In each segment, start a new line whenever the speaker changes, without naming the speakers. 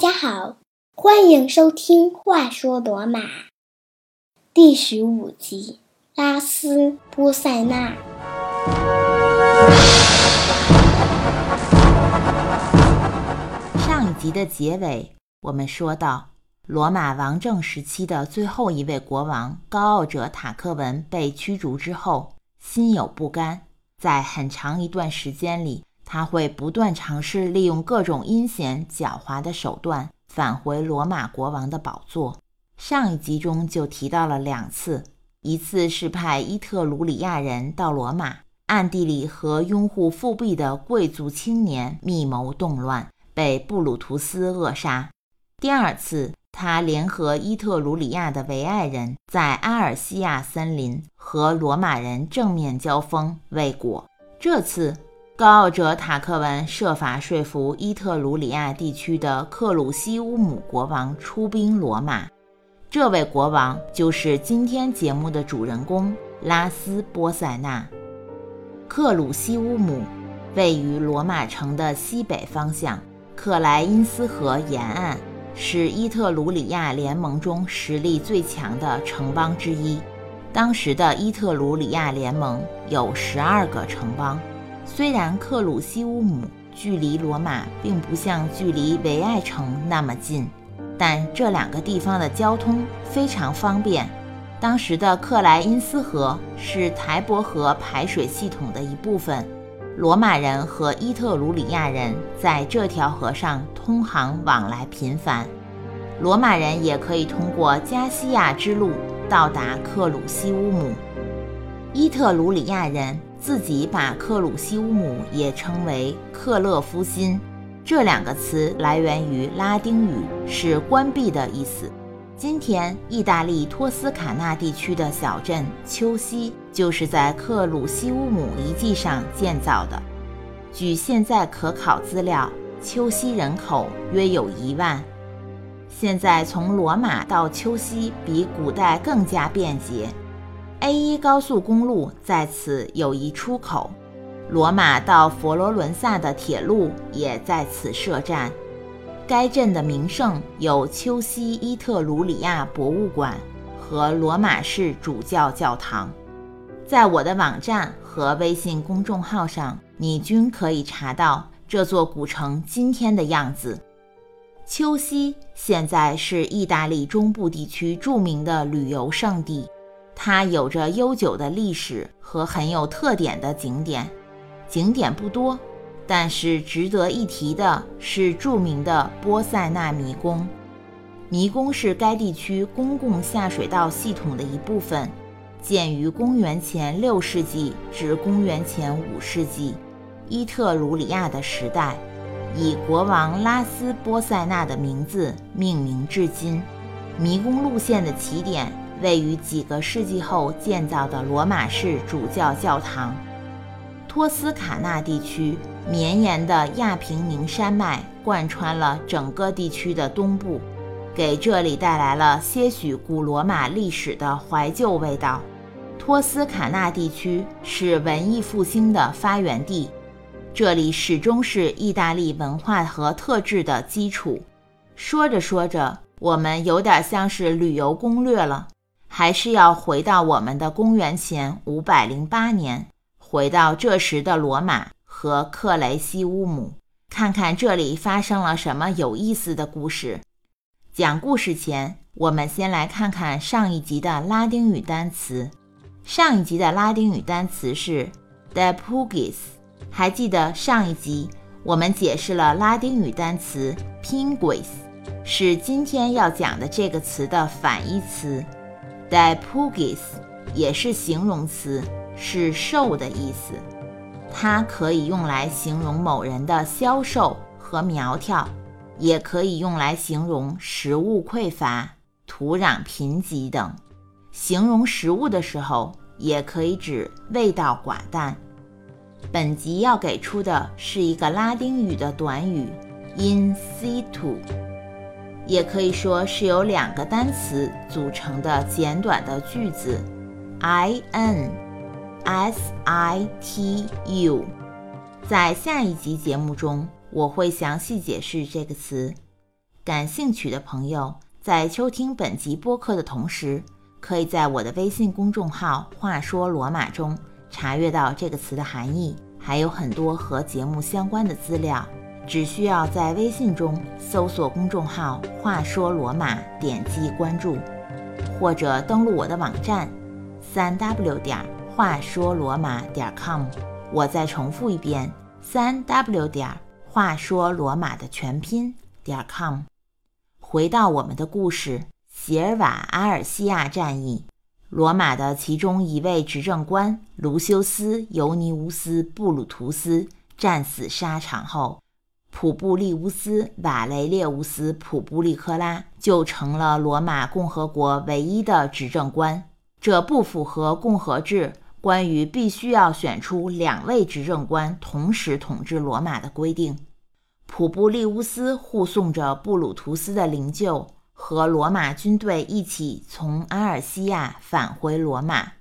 大家好，欢迎收听《话说罗马》第十五集《拉斯波塞纳》。
上一集的结尾，我们说到，罗马王政时期的最后一位国王高傲者塔克文被驱逐之后，心有不甘，在很长一段时间里。他会不断尝试利用各种阴险狡猾的手段返回罗马国王的宝座。上一集中就提到了两次，一次是派伊特鲁里亚人到罗马，暗地里和拥护复辟的贵族青年密谋动乱，被布鲁图斯扼杀；第二次，他联合伊特鲁里亚的维埃人在阿尔西亚森林和罗马人正面交锋未果。这次。高傲者塔克文设法说服伊特鲁里亚地区的克鲁西乌姆国王出兵罗马。这位国王就是今天节目的主人公拉斯波塞纳。克鲁西乌姆位于罗马城的西北方向，克莱因斯河沿岸，是伊特鲁里亚联盟中实力最强的城邦之一。当时的伊特鲁里亚联盟有十二个城邦。虽然克鲁西乌姆距离罗马并不像距离维埃城那么近，但这两个地方的交通非常方便。当时的克莱因斯河是台伯河排水系统的一部分，罗马人和伊特鲁里亚人在这条河上通航往来频繁。罗马人也可以通过加西亚之路到达克鲁西乌姆。伊特鲁里亚人。自己把克鲁西乌姆也称为克勒夫辛，这两个词来源于拉丁语，是关闭的意思。今天意大利托斯卡纳地区的小镇丘西，就是在克鲁西乌姆遗迹上建造的。据现在可考资料，丘西人口约有一万。现在从罗马到丘西比古代更加便捷。A1 高速公路在此有一出口，罗马到佛罗伦萨的铁路也在此设站。该镇的名胜有丘西伊特鲁里亚博物馆和罗马市主教教堂。在我的网站和微信公众号上，你均可以查到这座古城今天的样子。丘西现在是意大利中部地区著名的旅游胜地。它有着悠久的历史和很有特点的景点，景点不多，但是值得一提的是著名的波塞纳迷宫。迷宫是该地区公共下水道系统的一部分，建于公元前六世纪至公元前五世纪，伊特鲁里亚的时代，以国王拉斯波塞纳的名字命名至今。迷宫路线的起点。位于几个世纪后建造的罗马式主教教堂。托斯卡纳地区绵延的亚平宁山脉贯穿了整个地区的东部，给这里带来了些许古罗马历史的怀旧味道。托斯卡纳地区是文艺复兴的发源地，这里始终是意大利文化和特质的基础。说着说着，我们有点像是旅游攻略了。还是要回到我们的公元前五百零八年，回到这时的罗马和克雷西乌姆，看看这里发生了什么有意思的故事。讲故事前，我们先来看看上一集的拉丁语单词。上一集的拉丁语单词是 de pugis。还记得上一集我们解释了拉丁语单词 pinguis，是今天要讲的这个词的反义词。D pugis 也是形容词，是瘦的意思。它可以用来形容某人的消瘦和苗条，也可以用来形容食物匮乏、土壤贫瘠等。形容食物的时候，也可以指味道寡淡。本集要给出的是一个拉丁语的短语 in situ。也可以说是由两个单词组成的简短的句子，I N S I T U。在下一集节目中，我会详细解释这个词。感兴趣的朋友在收听本集播客的同时，可以在我的微信公众号“话说罗马”中查阅到这个词的含义，还有很多和节目相关的资料。只需要在微信中搜索公众号“话说罗马”，点击关注，或者登录我的网站三 w 点话说罗马点 com。我再重复一遍：三 w 点话说罗马的全拼点 com。回到我们的故事，席尔瓦阿尔西亚战役，罗马的其中一位执政官卢修斯·尤尼乌斯·布鲁图斯战死沙场后，普布利乌斯·瓦雷列乌斯·普布利克拉就成了罗马共和国唯一的执政官。这不符合共和制关于必须要选出两位执政官同时统治罗马的规定。普布利乌斯护送着布鲁图斯的灵柩和罗马军队一起从阿尔西亚返回罗马。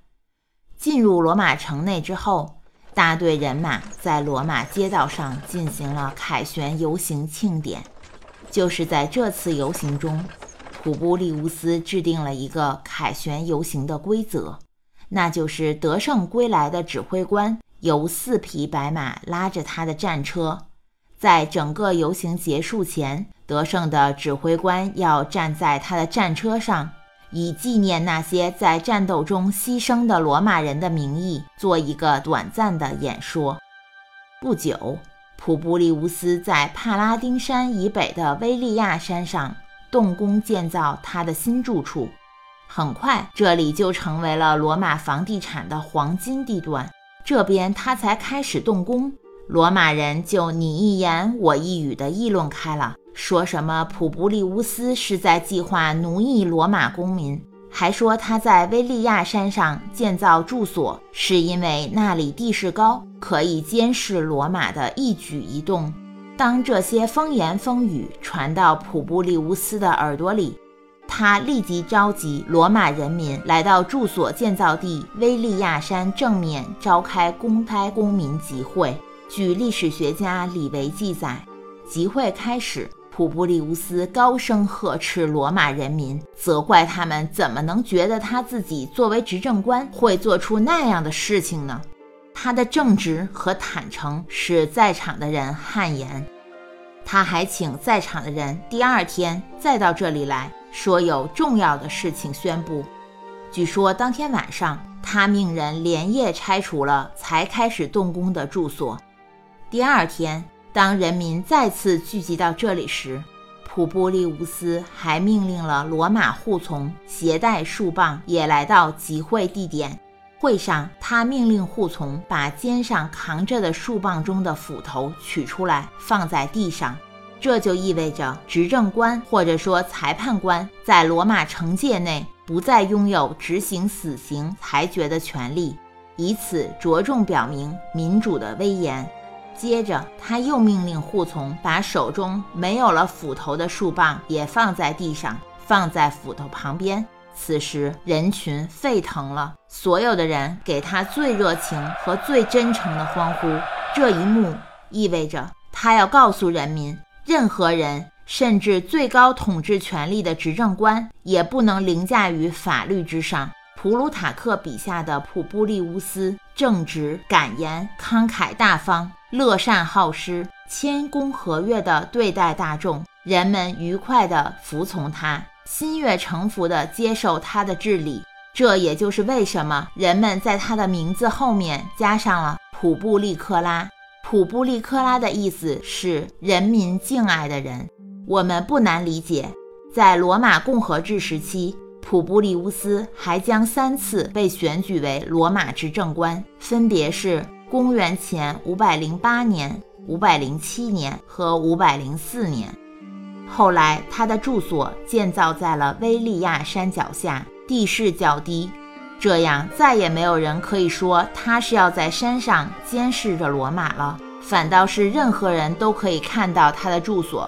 进入罗马城内之后，大队人马在罗马街道上进行了凯旋游行庆典。就是在这次游行中，普布利乌斯制定了一个凯旋游行的规则，那就是得胜归来的指挥官由四匹白马拉着他的战车。在整个游行结束前，得胜的指挥官要站在他的战车上，以纪念那些在战斗中牺牲的罗马人的名义，做一个短暂的演说。不久，普布利乌斯在帕拉丁山以北的威利亚山上动工建造他的新住处。很快，这里就成为了罗马房地产的黄金地段。这边他才开始动工。罗马人就你一言我一语地议论开了，说什么普布利乌斯是在计划奴役罗马公民，还说他在威利亚山上建造住所是因为那里地势高，可以监视罗马的一举一动。当这些风言风语传到普布利乌斯的耳朵里，他立即召集罗马人民来到住所建造地威利亚山正面召开公开公民集会。据历史学家李维记载，集会开始，普布利乌斯高声呵斥罗马人民，责怪他们怎么能觉得他自己作为执政官会做出那样的事情呢？他的正直和坦诚使在场的人汗颜。他还请在场的人第二天再到这里来说有重要的事情宣布。据说当天晚上，他命人连夜拆除了才开始动工的住所。第二天，当人民再次聚集到这里时，普布利乌斯还命令了罗马护从携带树棒也来到集会地点。会上，他命令护从把肩上扛着的树棒中的斧头取出来，放在地上。这就意味着执政官或者说裁判官在罗马城界内不再拥有执行死刑裁决的权利，以此着重表明民主的威严。接着，他又命令护从把手中没有了斧头的树棒也放在地上，放在斧头旁边。此时，人群沸腾了，所有的人给他最热情和最真诚的欢呼。这一幕意味着他要告诉人民，任何人，甚至最高统治权力的执政官，也不能凌驾于法律之上。普鲁塔克笔下的普布利乌斯，正直、敢言、慷慨大方。乐善好施、谦恭和悦地对待大众，人们愉快地服从他，心悦诚服地接受他的治理。这也就是为什么人们在他的名字后面加上了普布利克拉。普布利克拉的意思是人民敬爱的人。我们不难理解，在罗马共和制时期，普布利乌斯还将三次被选举为罗马执政官，分别是。公元前五百零八年、五百零七年和五百零四年，后来他的住所建造在了威利亚山脚下，地势较低，这样再也没有人可以说他是要在山上监视着罗马了，反倒是任何人都可以看到他的住所。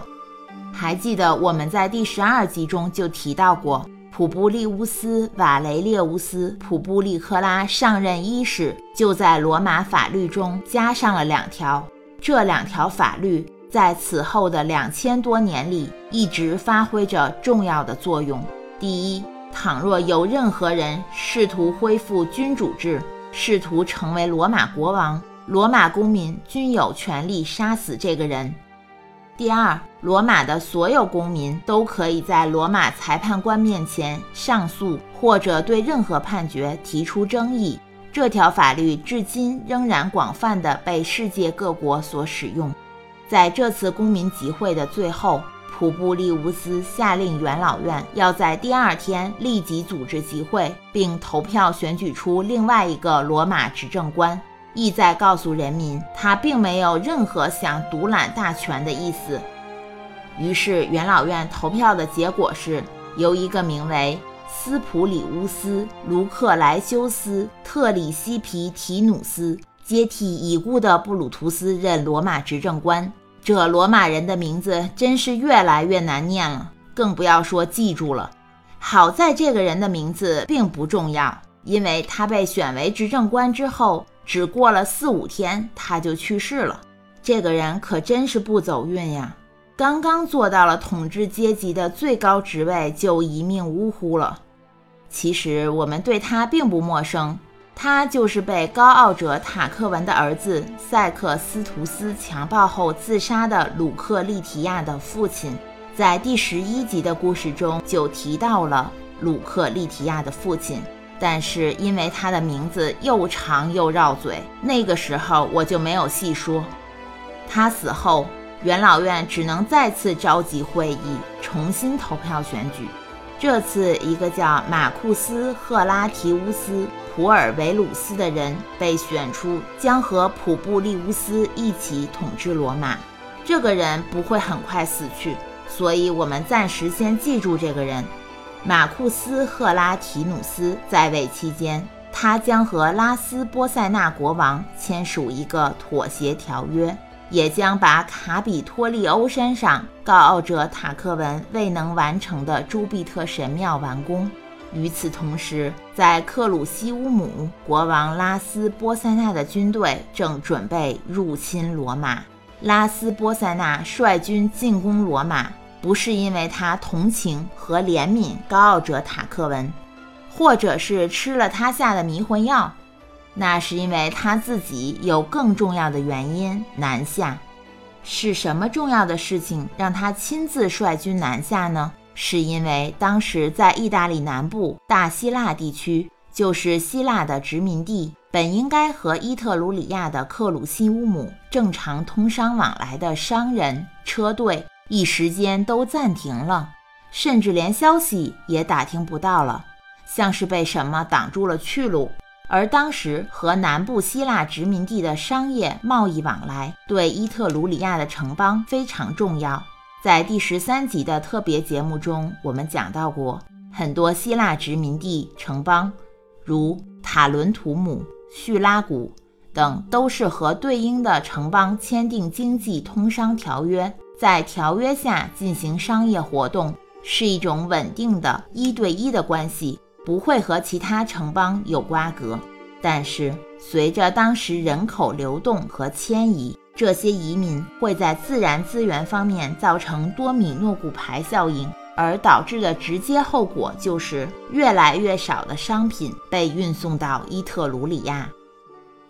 还记得我们在第十二集中就提到过。普布利乌斯·瓦雷列乌斯·普布利克拉上任伊始，就在罗马法律中加上了两条。这两条法律在此后的两千多年里一直发挥着重要的作用。第一，倘若有任何人试图恢复君主制，试图成为罗马国王，罗马公民均有权利杀死这个人。第二，罗马的所有公民都可以在罗马裁判官面前上诉，或者对任何判决提出争议。这条法律至今仍然广泛地被世界各国所使用。在这次公民集会的最后，普布利乌斯下令元老院要在第二天立即组织集会，并投票选举出另外一个罗马执政官。意在告诉人民，他并没有任何想独揽大权的意思。于是，元老院投票的结果是由一个名为斯普里乌斯·卢克莱修斯·特里西皮提努斯接替已故的布鲁图斯任罗马执政官。这罗马人的名字真是越来越难念了，更不要说记住了。好在这个人的名字并不重要，因为他被选为执政官之后。只过了四五天，他就去世了。这个人可真是不走运呀！刚刚做到了统治阶级的最高职位，就一命呜呼了。其实我们对他并不陌生，他就是被高傲者塔克文的儿子塞克斯图斯强暴后自杀的鲁克利提亚的父亲。在第十一集的故事中就提到了鲁克利提亚的父亲。但是因为他的名字又长又绕嘴，那个时候我就没有细说。他死后，元老院只能再次召集会议，重新投票选举。这次，一个叫马库斯·赫拉提乌斯·普尔维鲁斯的人被选出，将和普布利乌斯一起统治罗马。这个人不会很快死去，所以我们暂时先记住这个人。马库斯·赫拉提努斯在位期间，他将和拉斯波塞纳国王签署一个妥协条约，也将把卡比托利欧山上高傲者塔克文未能完成的朱庇特神庙完工。与此同时，在克鲁西乌姆，国王拉斯波塞纳的军队正准备入侵罗马。拉斯波塞纳率军进攻罗马。不是因为他同情和怜悯高傲者塔克文，或者是吃了他下的迷魂药，那是因为他自己有更重要的原因南下。是什么重要的事情让他亲自率军南下呢？是因为当时在意大利南部大希腊地区，就是希腊的殖民地，本应该和伊特鲁里亚的克鲁西乌姆正常通商往来的商人车队。一时间都暂停了，甚至连消息也打听不到了，像是被什么挡住了去路。而当时和南部希腊殖民地的商业贸易往来，对伊特鲁里亚的城邦非常重要。在第十三集的特别节目中，我们讲到过，很多希腊殖民地城邦，如塔伦图姆、叙拉古等，都是和对应的城邦签订经济通商条约。在条约下进行商业活动是一种稳定的一对一的关系，不会和其他城邦有瓜葛。但是，随着当时人口流动和迁移，这些移民会在自然资源方面造成多米诺骨牌效应，而导致的直接后果就是越来越少的商品被运送到伊特鲁里亚。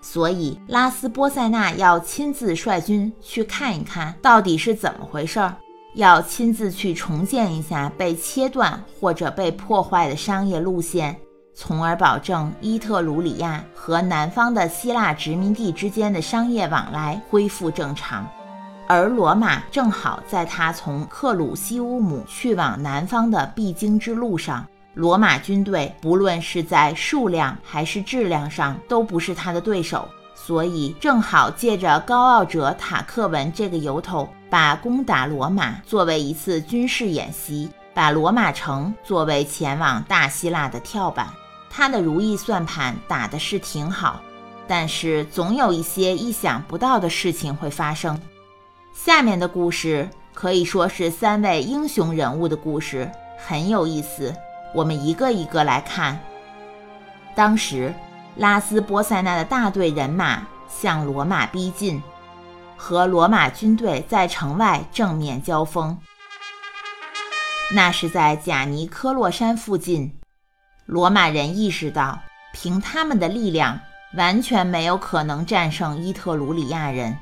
所以，拉斯波塞纳要亲自率军去看一看到底是怎么回事儿，要亲自去重建一下被切断或者被破坏的商业路线，从而保证伊特鲁里亚和南方的希腊殖民地之间的商业往来恢复正常。而罗马正好在他从克鲁西乌姆去往南方的必经之路上。罗马军队不论是在数量还是质量上都不是他的对手，所以正好借着高傲者塔克文这个由头，把攻打罗马作为一次军事演习，把罗马城作为前往大希腊的跳板。他的如意算盘打的是挺好，但是总有一些意想不到的事情会发生。下面的故事可以说是三位英雄人物的故事，很有意思。我们一个一个来看。当时，拉斯波塞纳的大队人马向罗马逼近，和罗马军队在城外正面交锋。那是在贾尼科洛山附近。罗马人意识到，凭他们的力量，完全没有可能战胜伊特鲁里亚人。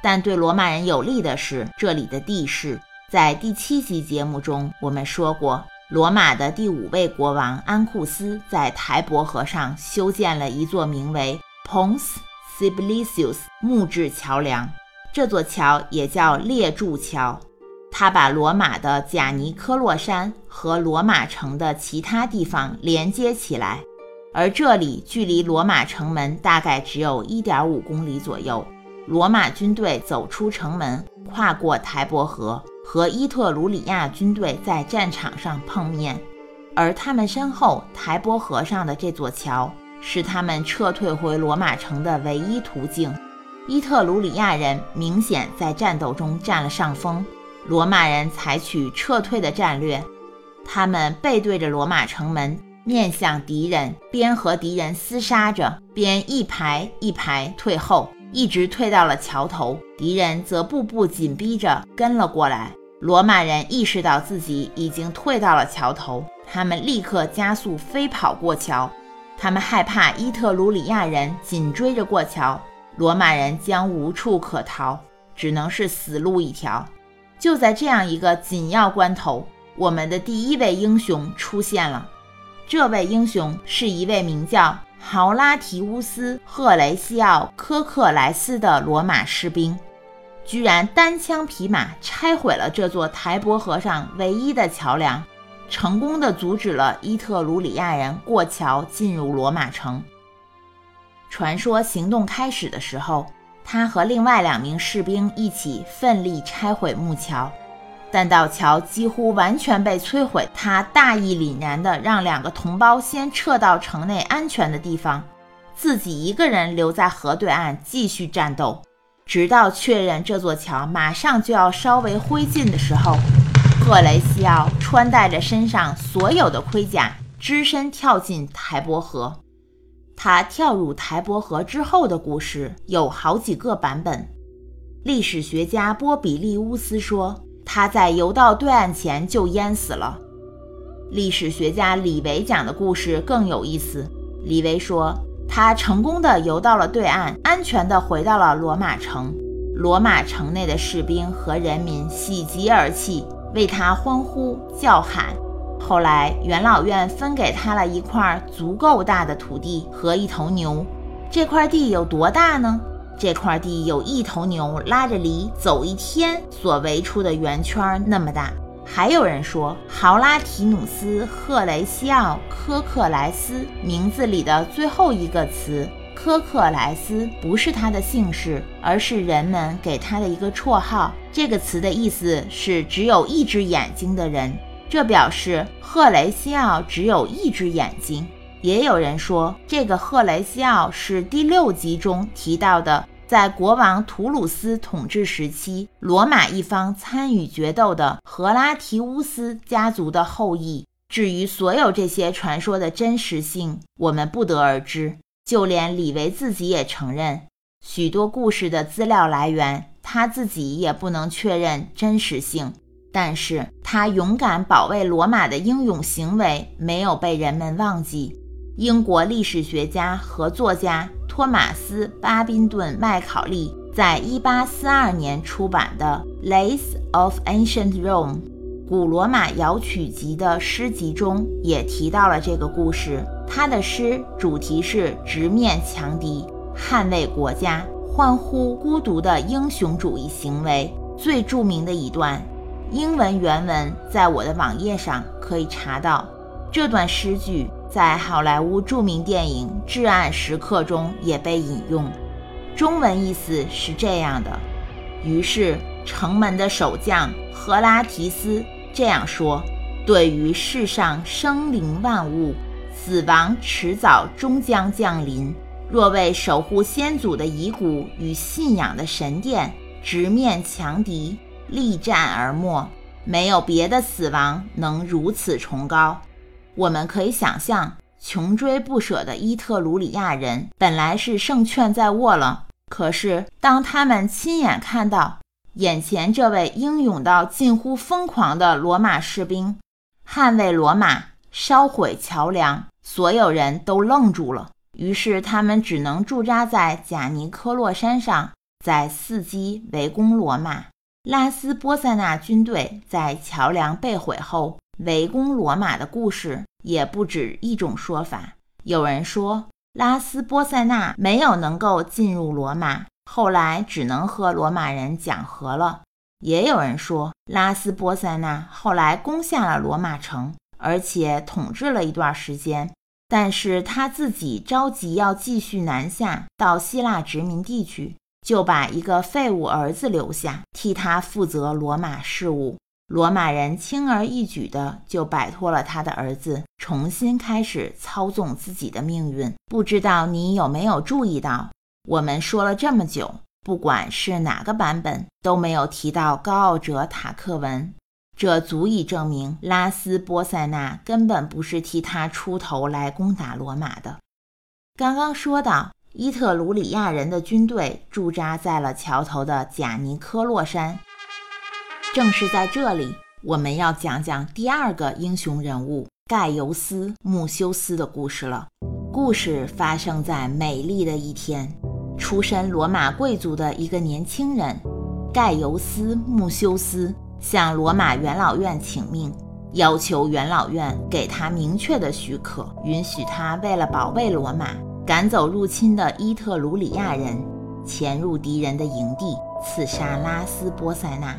但对罗马人有利的是这里的地势。在第七集节目中，我们说过，罗马的第五位国王安库斯在台伯河上修建了一座名为 Pons Sibilisius 木质桥梁，这座桥也叫列柱桥。它把罗马的贾尼科洛山和罗马城的其他地方连接起来，而这里距离罗马城门大概只有一点五公里左右。罗马军队走出城门，跨过台伯河，和伊特鲁里亚军队在战场上碰面。而他们身后台伯河上的这座桥，是他们撤退回罗马城的唯一途径。伊特鲁里亚人明显在战斗中占了上风。罗马人采取撤退的战略，他们背对着罗马城门，面向敌人，边和敌人厮杀着，边一排一排退后，一直退到了桥头。敌人则步步紧逼着跟了过来。罗马人意识到自己已经退到了桥头，他们立刻加速飞跑过桥。他们害怕伊特鲁里亚人紧追着过桥，罗马人将无处可逃，只能是死路一条。就在这样一个紧要关头，我们的第一位英雄出现了。这位英雄是一位名叫豪拉提乌斯·赫雷西奥·科克莱斯的罗马士兵，居然单枪匹马拆毁了这座台伯河上唯一的桥梁，成功的阻止了伊特鲁里亚人过桥进入罗马城。传说行动开始的时候。他和另外两名士兵一起奋力拆毁木桥，但道桥几乎完全被摧毁，他大义凛然地让两个同胞先撤到城内安全的地方，自己一个人留在河对岸继续战斗，直到确认这座桥马上就要烧为灰烬的时候。赫雷西奥穿戴着身上所有的盔甲，只身跳进台伯河。他跳入台伯河之后的故事有好几个版本。历史学家波比利乌斯说，他在游到对岸前就淹死了。历史学家李维讲的故事更有意思。李维说，他成功的游到了对岸，安全的回到了罗马城。罗马城内的士兵和人民喜极而泣，为他欢呼叫喊。后来，元老院分给他了一块足够大的土地和一头牛。这块地有多大呢？这块地有一头牛拉着犁走一天所围出的圆圈那么大。还有人说，豪拉提努斯·赫雷西奥·科克莱斯名字里的最后一个词“科克莱斯”不是他的姓氏，而是人们给他的一个绰号。这个词的意思是只有一只眼睛的人。这表示赫雷西奥只有一只眼睛。也有人说，这个赫雷西奥是第六集中提到的，在国王图鲁斯统治时期，罗马一方参与决斗的荷拉提乌斯家族的后裔。至于所有这些传说的真实性，我们不得而知。就连李维自己也承认，许多故事的资料来源，他自己也不能确认真实性。但是他勇敢保卫罗马的英勇行为没有被人们忘记。英国历史学家和作家托马斯·巴宾顿·麦考利在1842年出版的《Lays of Ancient Rome》古罗马谣曲集的诗集中也提到了这个故事。他的诗主题是直面强敌、捍卫国家、欢呼孤独的英雄主义行为。最著名的一段。英文原文在我的网页上可以查到，这段诗句在好莱坞著名电影《至暗时刻》中也被引用。中文意思是这样的：于是城门的守将赫拉提斯这样说：“对于世上生灵万物，死亡迟早终将降临。若为守护先祖的遗骨与信仰的神殿，直面强敌。”力战而没，没有别的死亡能如此崇高。我们可以想象，穷追不舍的伊特鲁里亚人本来是胜券在握了，可是，当他们亲眼看到眼前这位英勇到近乎疯狂的罗马士兵捍卫罗马、烧毁桥梁，所有人都愣住了。于是，他们只能驻扎在贾尼科洛山上，在伺机围攻罗马。拉斯波塞纳军队在桥梁被毁后围攻罗马的故事也不止一种说法。有人说。拉斯波塞纳没有能够进入罗马，后来只能和罗马人讲和了。也有人说，拉斯波塞纳后来攻下了罗马城，而且统治了一段时间，但是他自己着急要继续南下到希腊殖民地去，就把一个废物儿子留下，替他负责罗马事务。罗马人轻而易举地就摆脱了他的儿子，重新开始操纵自己的命运。不知道你有没有注意到，我们说了这么久，不管是哪个版本，都没有提到高傲者塔克文。这足以证明拉斯波塞纳根本不是替他出头来攻打罗马的。刚刚说到，伊特鲁里亚人的军队驻扎在了桥头的贾尼科洛山。正是在这里，我们要讲讲第二个英雄人物盖尤斯·穆修斯的故事了。故事发生在美丽的一天，出身罗马贵族的一个年轻人盖尤斯·穆修斯向罗马元老院请命，要求元老院给他明确的许可，允许他为了保卫罗马，赶走入侵的伊特鲁里亚人，潜入敌人的营地，刺杀拉斯波塞纳。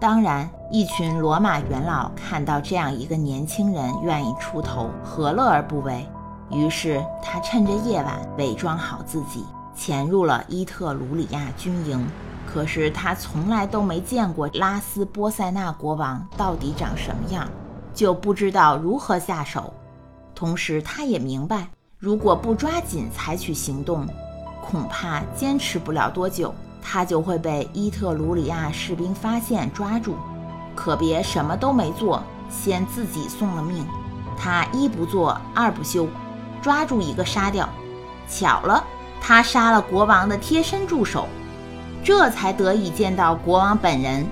当然，一群罗马元老看到这样一个年轻人愿意出头，何乐而不为？于是他趁着夜晚伪装好自己，潜入了伊特鲁里亚军营。可是他从来都没见过拉斯波塞纳国王到底长什么样，就不知道如何下手。同时，他也明白，如果不抓紧采取行动，恐怕坚持不了多久。他就会被伊特鲁里亚士兵发现抓住，可别什么都没做，先自己送了命。他一不做二不休，抓住一个杀掉。巧了，他杀了国王的贴身助手，这才得以见到国王本人。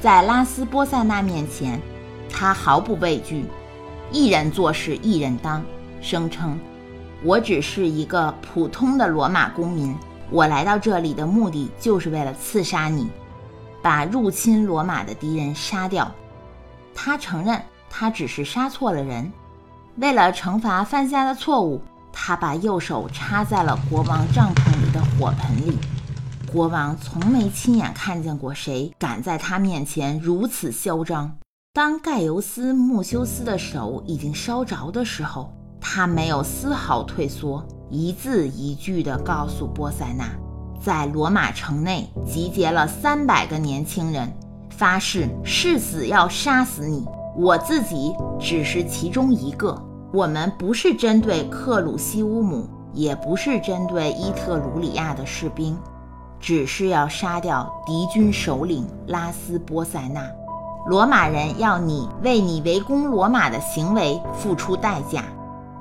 在拉斯波塞纳面前，他毫不畏惧，一人做事一人当，声称：“我只是一个普通的罗马公民。”我来到这里的目的就是为了刺杀你，把入侵罗马的敌人杀掉。他承认他只是杀错了人。为了惩罚犯下的错误，他把右手插在了国王帐篷里的火盆里。国王从没亲眼看见过谁敢在他面前如此嚣张。当盖尤斯·穆修斯的手已经烧着的时候，他没有丝毫退缩。一字一句地告诉波塞纳，在罗马城内集结了三百个年轻人，发誓誓死要杀死你。我自己只是其中一个。我们不是针对克鲁西乌姆，也不是针对伊特鲁里亚的士兵，只是要杀掉敌军首领拉斯波塞纳。罗马人要你为你围攻罗马的行为付出代价。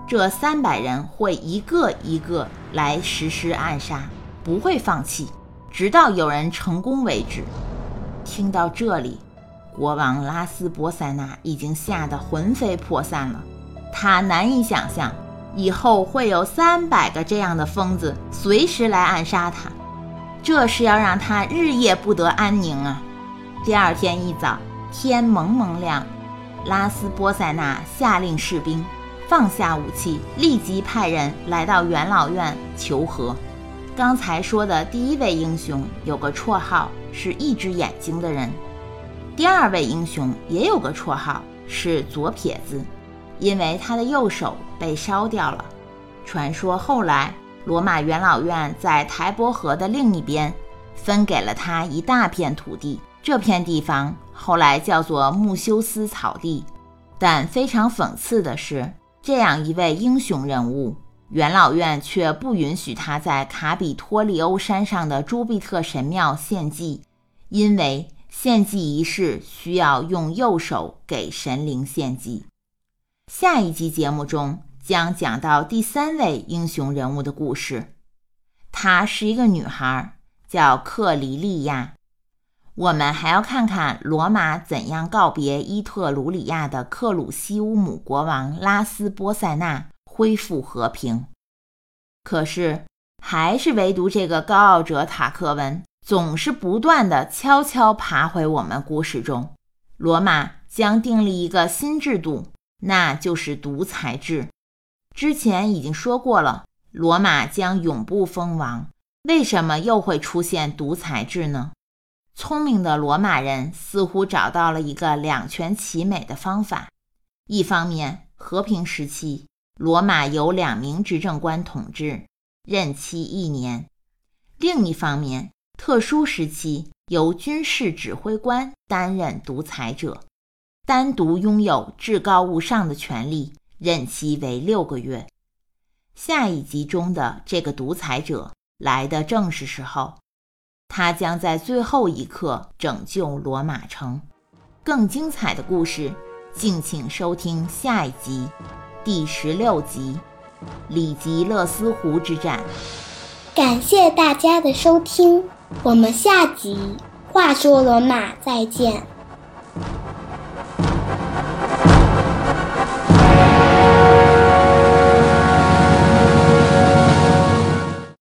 这三百人会一个一个来实施暗杀，不会放弃，直到有人成功为止。听到这里，国王拉斯波塞纳已经吓得魂飞魄散了。他难以想象以后会有三百个这样的疯子随时来暗杀他，这是要让他日夜不得安宁啊！第二天一早，天蒙蒙亮，拉斯波塞纳下令士兵。放下武器，立即派人来到元老院求和。刚才说的第一位英雄有个绰号是一只眼睛的人，第二位英雄也有个绰号是左撇子，因为他的右手被烧掉了。传说后来罗马元老院在台伯河的另一边分给了他一大片土地，这片地方后来叫做穆修斯草地。但非常讽刺的是。这样一位英雄人物，元老院却不允许他在卡比托利欧山上的朱庇特神庙献祭，因为献祭仪式需要用右手给神灵献祭。下一集节目中将讲到第三位英雄人物的故事，她是一个女孩，叫克里利亚。我们还要看看罗马怎样告别伊特鲁里亚的克鲁西乌姆国王拉斯波塞纳，恢复和平。可是，还是唯独这个高傲者塔克文，总是不断的悄悄爬回我们故事中。罗马将订立一个新制度，那就是独裁制。之前已经说过了，罗马将永不封王。为什么又会出现独裁制呢？聪明的罗马人似乎找到了一个两全其美的方法：一方面，和平时期，罗马由两名执政官统治，任期一年；另一方面，特殊时期，由军事指挥官担任独裁者，单独拥有至高无上的权力，任期为六个月。下一集中的这个独裁者来的正是时候。他将在最后一刻拯救罗马城。更精彩的故事，敬请收听下一集，第十六集《里吉勒斯湖之战》。
感谢大家的收听，我们下集《话说罗马》再见。